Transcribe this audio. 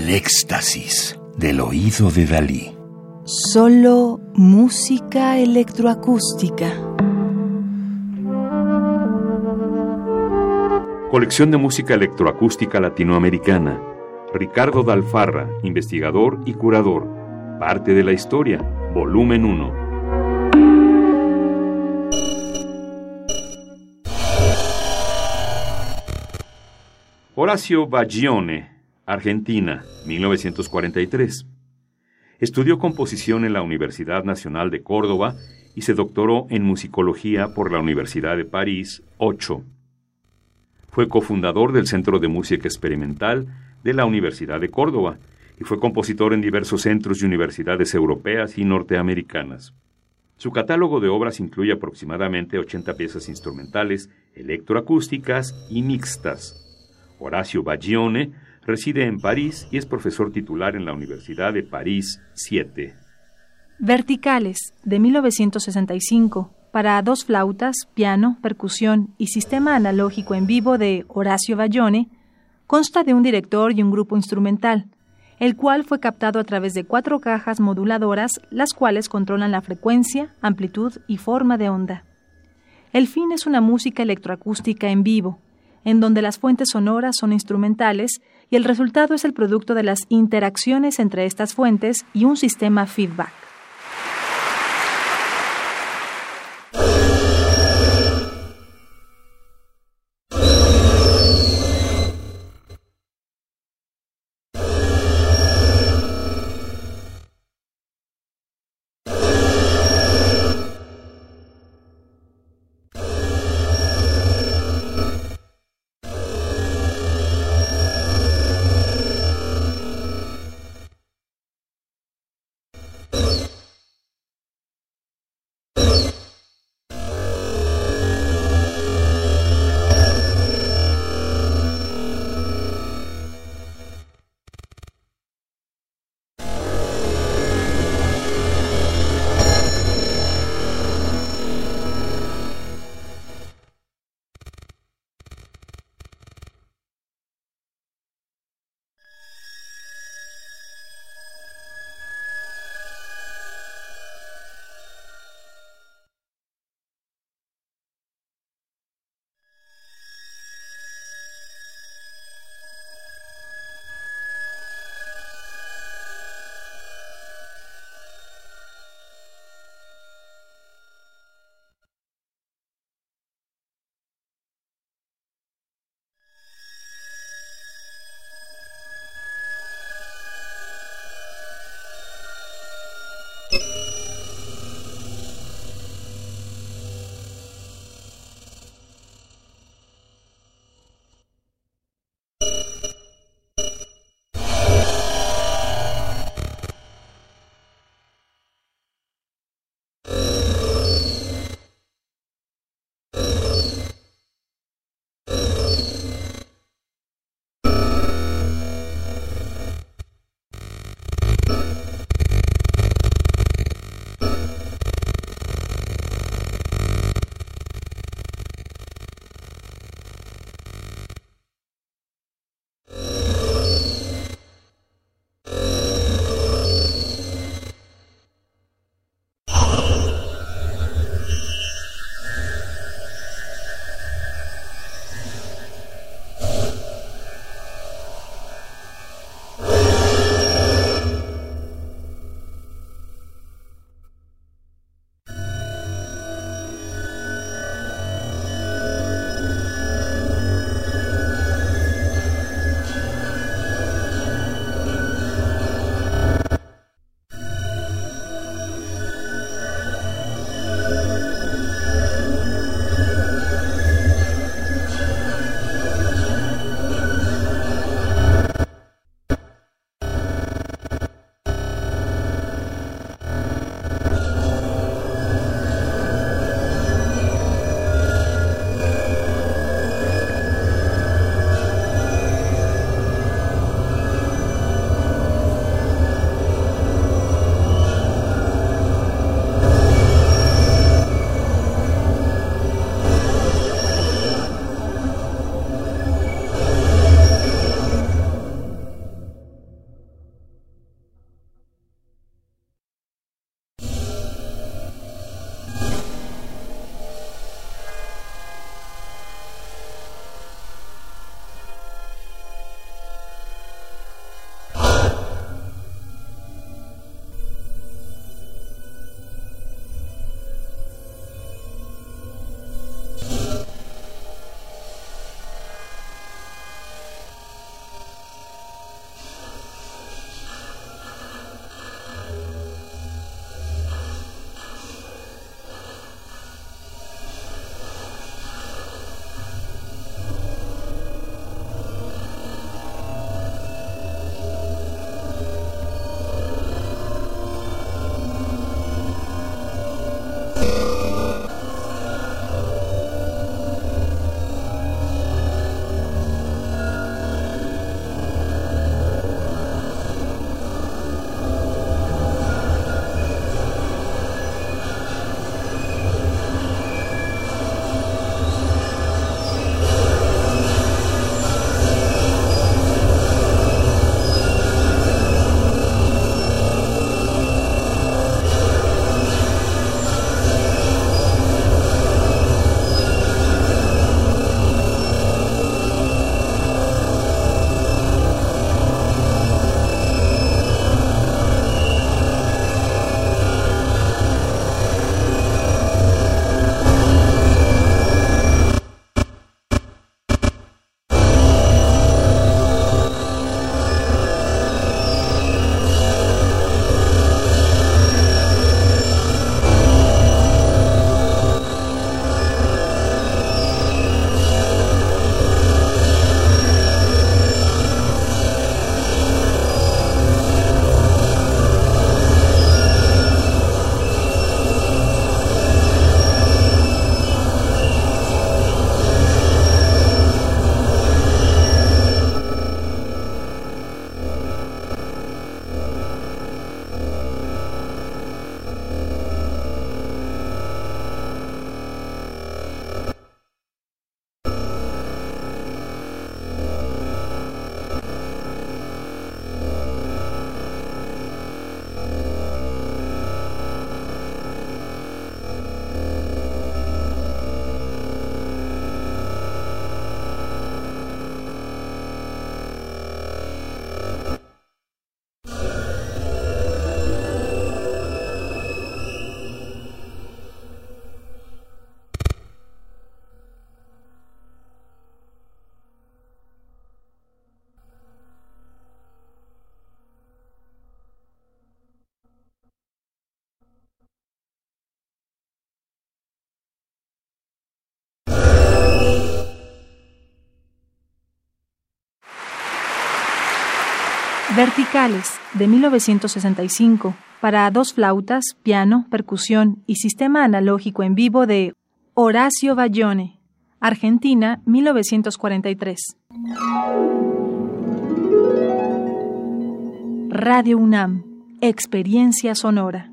El éxtasis del oído de Dalí. Solo música electroacústica. Colección de música electroacústica latinoamericana. Ricardo Dalfarra, investigador y curador. Parte de la historia. Volumen 1. Horacio Baglione, Argentina, 1943. Estudió composición en la Universidad Nacional de Córdoba y se doctoró en musicología por la Universidad de París 8. Fue cofundador del Centro de Música Experimental de la Universidad de Córdoba y fue compositor en diversos centros y universidades europeas y norteamericanas. Su catálogo de obras incluye aproximadamente 80 piezas instrumentales, electroacústicas y mixtas. Horacio Baglione, reside en París y es profesor titular en la Universidad de París 7. Verticales, de 1965, para dos flautas, piano, percusión y sistema analógico en vivo de Horacio Baglione, consta de un director y un grupo instrumental, el cual fue captado a través de cuatro cajas moduladoras, las cuales controlan la frecuencia, amplitud y forma de onda. El fin es una música electroacústica en vivo, en donde las fuentes sonoras son instrumentales y el resultado es el producto de las interacciones entre estas fuentes y un sistema feedback. Verticales, de 1965, para dos flautas, piano, percusión y sistema analógico en vivo de Horacio Bayone, Argentina, 1943. Radio UNAM, Experiencia Sonora.